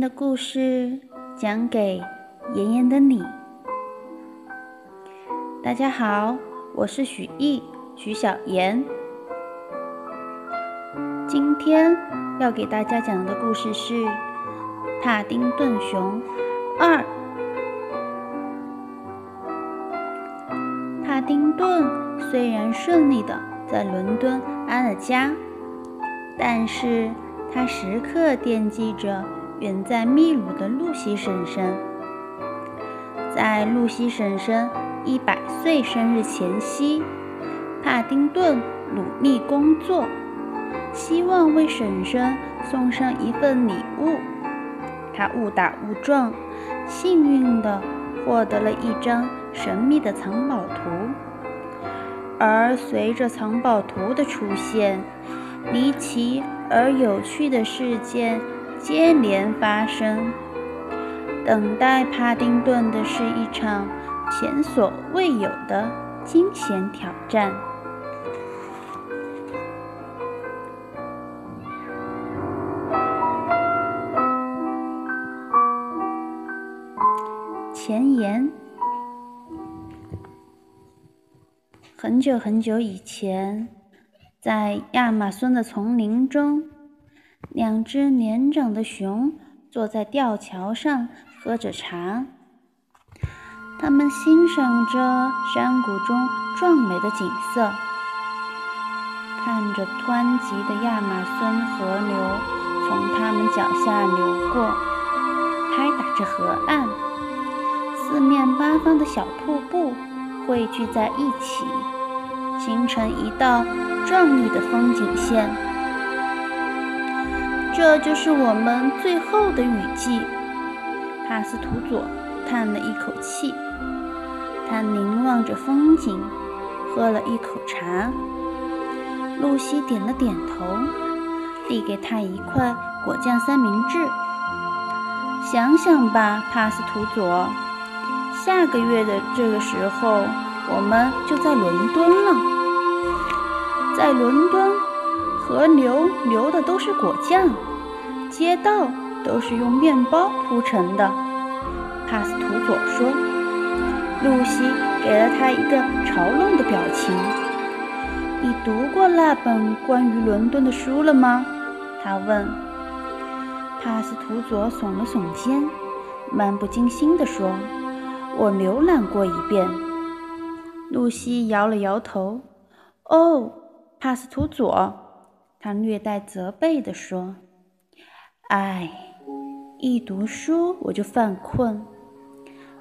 的故事讲给妍妍的你。大家好，我是许艺许小妍。今天要给大家讲的故事是《帕丁顿熊二》。帕丁顿虽然顺利的在伦敦安了家，但是他时刻惦记着。远在秘鲁的露西婶婶，在露西婶婶一百岁生日前夕，帕丁顿努力工作，希望为婶婶送上一份礼物。他误打误撞，幸运地获得了一张神秘的藏宝图。而随着藏宝图的出现，离奇而有趣的事件。接连发生，等待帕丁顿的是一场前所未有的惊险挑战。前言：很久很久以前，在亚马孙的丛林中。两只年长的熊坐在吊桥上喝着茶，它们欣赏着山谷中壮美的景色，看着湍急的亚马孙河流从它们脚下流过，拍打着河岸，四面八方的小瀑布汇聚在一起，形成一道壮丽的风景线。这就是我们最后的雨季。帕斯图佐叹了一口气，他凝望着风景，喝了一口茶。露西点了点头，递给他一块果酱三明治。想想吧，帕斯图佐，下个月的这个时候，我们就在伦敦了。在伦敦，河流流的都是果酱。街道都是用面包铺成的，帕斯图佐说。露西给了他一个嘲弄的表情。你读过那本关于伦敦的书了吗？他问。帕斯图佐耸了耸肩，漫不经心地说：“我浏览过一遍。”露西摇了摇头。哦，帕斯图佐，他略带责备地说。唉，一读书我就犯困。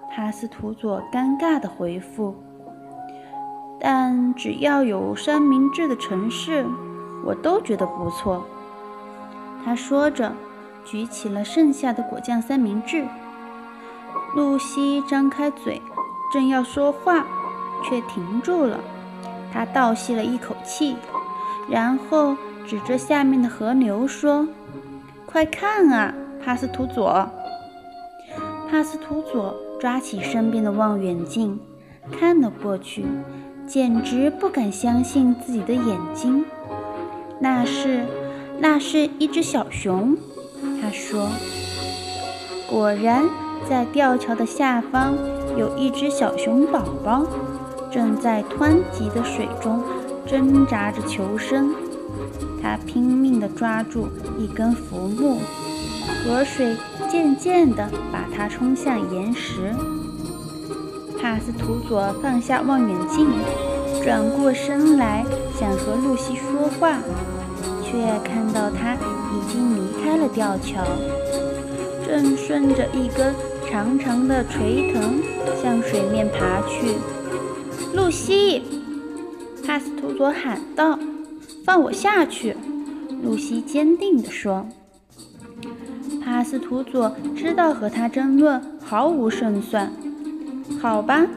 帕斯图佐尴尬地回复：“但只要有三明治的城市，我都觉得不错。”他说着，举起了剩下的果酱三明治。露西张开嘴，正要说话，却停住了。他倒吸了一口气，然后指着下面的河流说。快看啊，帕斯图佐！帕斯图佐抓起身边的望远镜，看了过去，简直不敢相信自己的眼睛。那是，那是一只小熊。他说：“果然，在吊桥的下方有一只小熊宝宝，正在湍急的水中挣扎着求生。”他拼命地抓住一根浮木，河水渐渐地把它冲向岩石。帕斯图佐放下望远镜，转过身来想和露西说话，却看到他已经离开了吊桥，正顺着一根长长的垂藤向水面爬去。露西，帕斯图佐喊道。放我下去，露西坚定地说。帕斯图佐知道和他争论毫无胜算。好吧，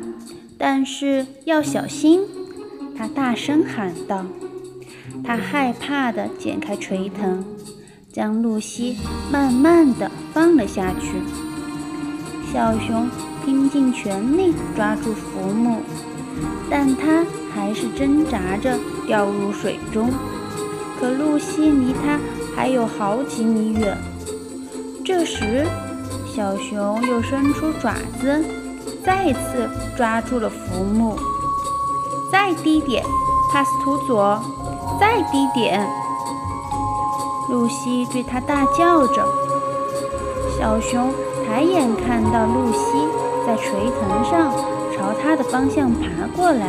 但是要小心，他大声喊道。他害怕地剪开垂藤，将露西慢慢地放了下去。小熊拼尽全力抓住浮木，但他还是挣扎着。掉入水中，可露西离他还有好几米远。这时，小熊又伸出爪子，再次抓住了浮木。再低点，帕斯图佐！再低点！露西对他大叫着。小熊抬眼看到露西在垂藤上朝他的方向爬过来，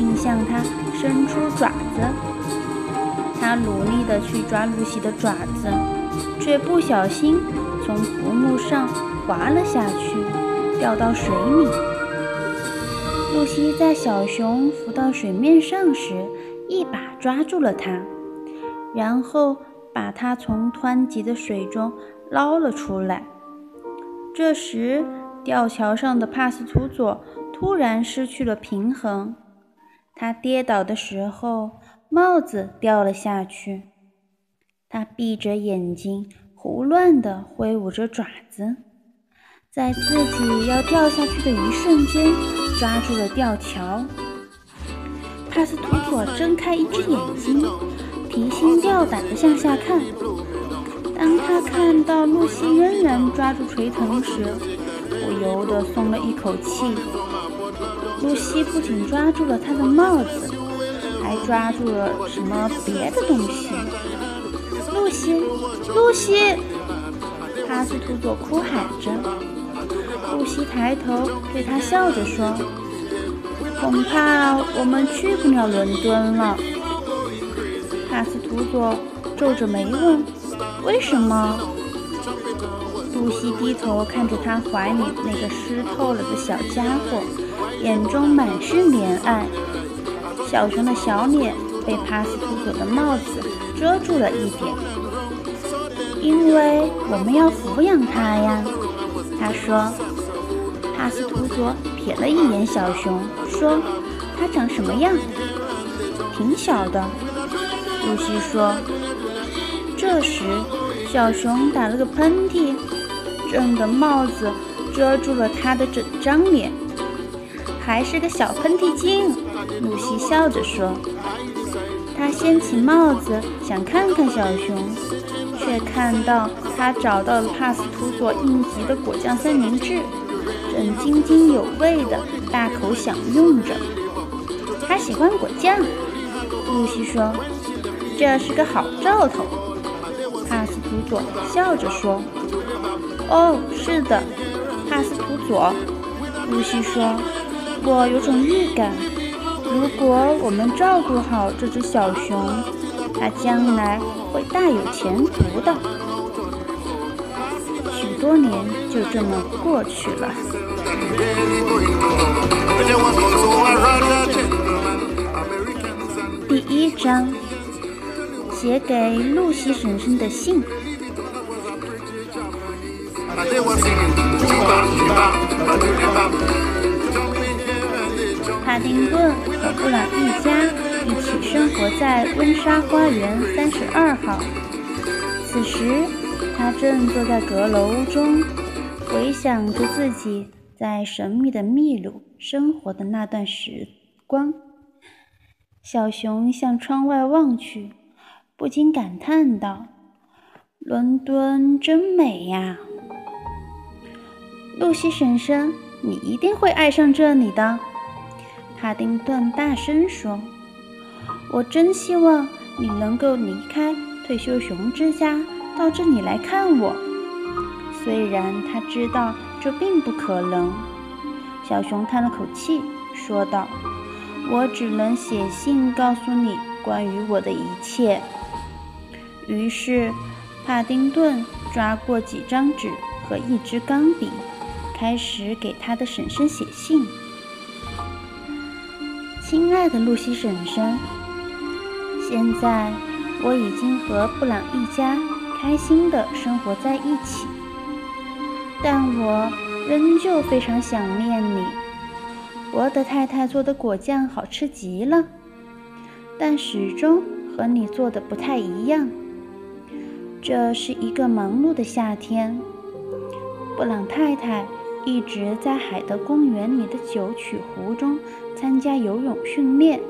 并向他伸出爪子。他努力地去抓露西的爪子，却不小心从浮木上滑了下去，掉到水里。露西在小熊浮到水面上时，一把抓住了它，然后把它从湍急的水中捞了出来。这时，吊桥上的帕斯图佐突然失去了平衡，他跌倒的时候，帽子掉了下去。他闭着眼睛，胡乱地挥舞着爪子，在自己要掉下去的一瞬间。抓住了吊桥，帕斯图佐睁开一只眼睛，提心吊胆地向下看。当他看到露西仍然抓住垂藤时，不由得松了一口气。露西不仅抓住了他的帽子，还抓住了什么别的东西。露西，露西！帕斯图佐哭喊着。露西抬头对他笑着说：“恐怕我们去不了伦敦了。”帕斯图佐皱着眉问：“为什么？”露西低头看着他怀里那个湿透了的小家伙，眼中满是怜爱。小熊的小脸被帕斯图佐的帽子遮住了一点。因为我们要抚养它呀，他说。帕斯图佐瞥了一眼小熊，说：“它长什么样？挺小的。”露西说。这时，小熊打了个喷嚏，震得帽子遮住了他的整张脸。还是个小喷嚏精，露西笑着说。他掀起帽子想看看小熊，却看到他找到了帕斯图佐应急的果酱三明治。正津津有味地大口享用着，他喜欢果酱。露西说：“这是个好兆头。”帕斯图佐笑着说：“哦，是的，帕斯图佐。”露西说：“我有种预感，如果我们照顾好这只小熊，它将来会大有前途的。”许多年就这么过去了。第一章，写给露西婶婶的信。帕丁顿和布朗一家一起生活在温莎花园三十二号。此时，他正坐在阁楼中，回想着自己。在神秘的秘鲁生活的那段时光，小熊向窗外望去，不禁感叹道：“伦敦真美呀！”露西婶婶，你一定会爱上这里的。”帕丁顿大声说，“我真希望你能够离开退休熊之家，到这里来看我。”虽然他知道。这并不可能，小熊叹了口气，说道：“我只能写信告诉你关于我的一切。”于是，帕丁顿抓过几张纸和一支钢笔，开始给他的婶婶写信。亲爱的露西婶婶，现在我已经和布朗一家开心地生活在一起。但我仍旧非常想念你。博德太太做的果酱好吃极了，但始终和你做的不太一样。这是一个忙碌的夏天，布朗太太一直在海德公园里的九曲湖中参加游泳训练，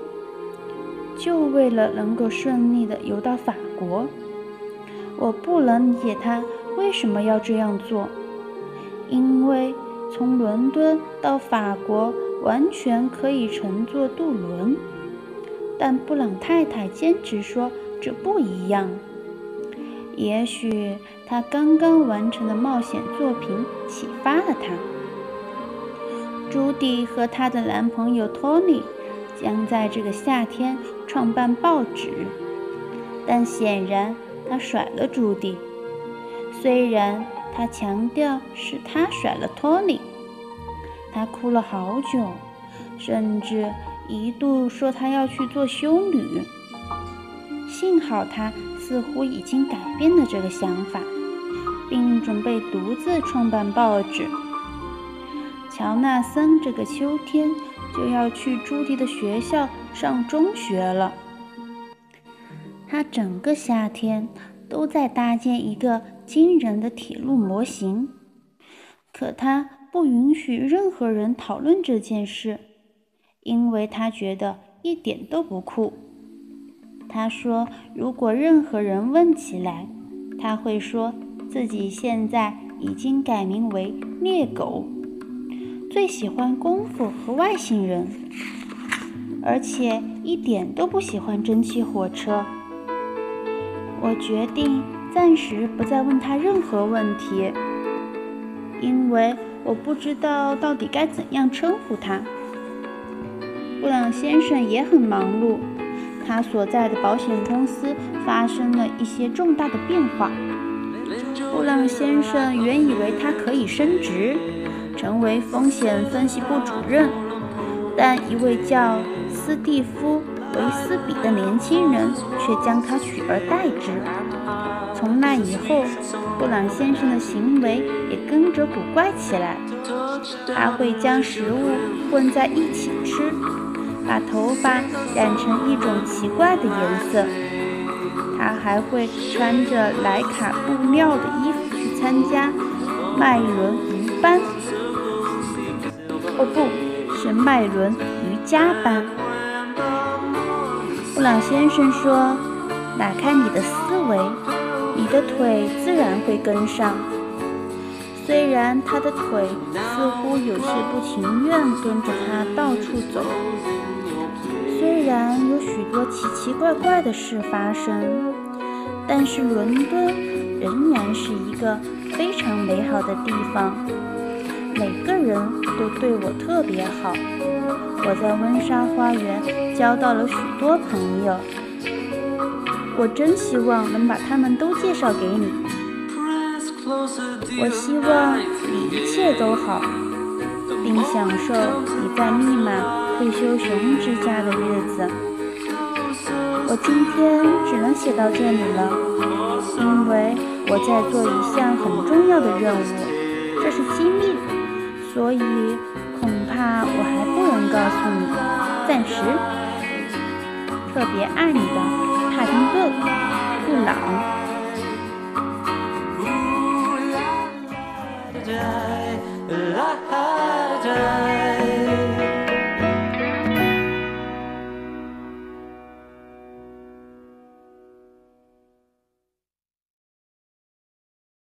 就为了能够顺利地游到法国。我不能理解他。为什么要这样做？因为从伦敦到法国完全可以乘坐渡轮。但布朗太太坚持说这不一样。也许他刚刚完成的冒险作品启发了他。朱迪和她的男朋友托尼将在这个夏天创办报纸，但显然他甩了朱迪。虽然他强调是他甩了托尼，他哭了好久，甚至。一度说他要去做修女，幸好他似乎已经改变了这个想法，并准备独自创办报纸。乔纳森这个秋天就要去朱迪的学校上中学了。他整个夏天都在搭建一个惊人的铁路模型，可他不允许任何人讨论这件事。因为他觉得一点都不酷。他说：“如果任何人问起来，他会说自己现在已经改名为猎狗，最喜欢功夫和外星人，而且一点都不喜欢蒸汽火车。”我决定暂时不再问他任何问题，因为我不知道到底该怎样称呼他。布朗先生也很忙碌，他所在的保险公司发生了一些重大的变化。布朗先生原以为他可以升职，成为风险分析部主任，但一位叫斯蒂夫·维斯比的年轻人却将他取而代之。从那以后，布朗先生的行为也跟着古怪起来。他会将食物混在一起吃。把头发染成一种奇怪的颜色，他还会穿着莱卡布料的衣服去参加麦伦鱼班，哦，不是麦伦瑜伽班。布朗先生说：“打开你的思维，你的腿自然会跟上。”虽然他的腿似乎有些不情愿跟着他到处走。虽然有许多奇奇怪怪的事发生，但是伦敦仍然是一个非常美好的地方。每个人都对我特别好。我在温莎花园交到了许多朋友。我真希望能把他们都介绍给你。我希望你一切都好，并享受你在密码。退休熊之家的日子，我今天只能写到这里了，因为我在做一项很重要的任务，所以恐怕我还不能告诉你，暂时。特别爱你的帕丁顿·布朗。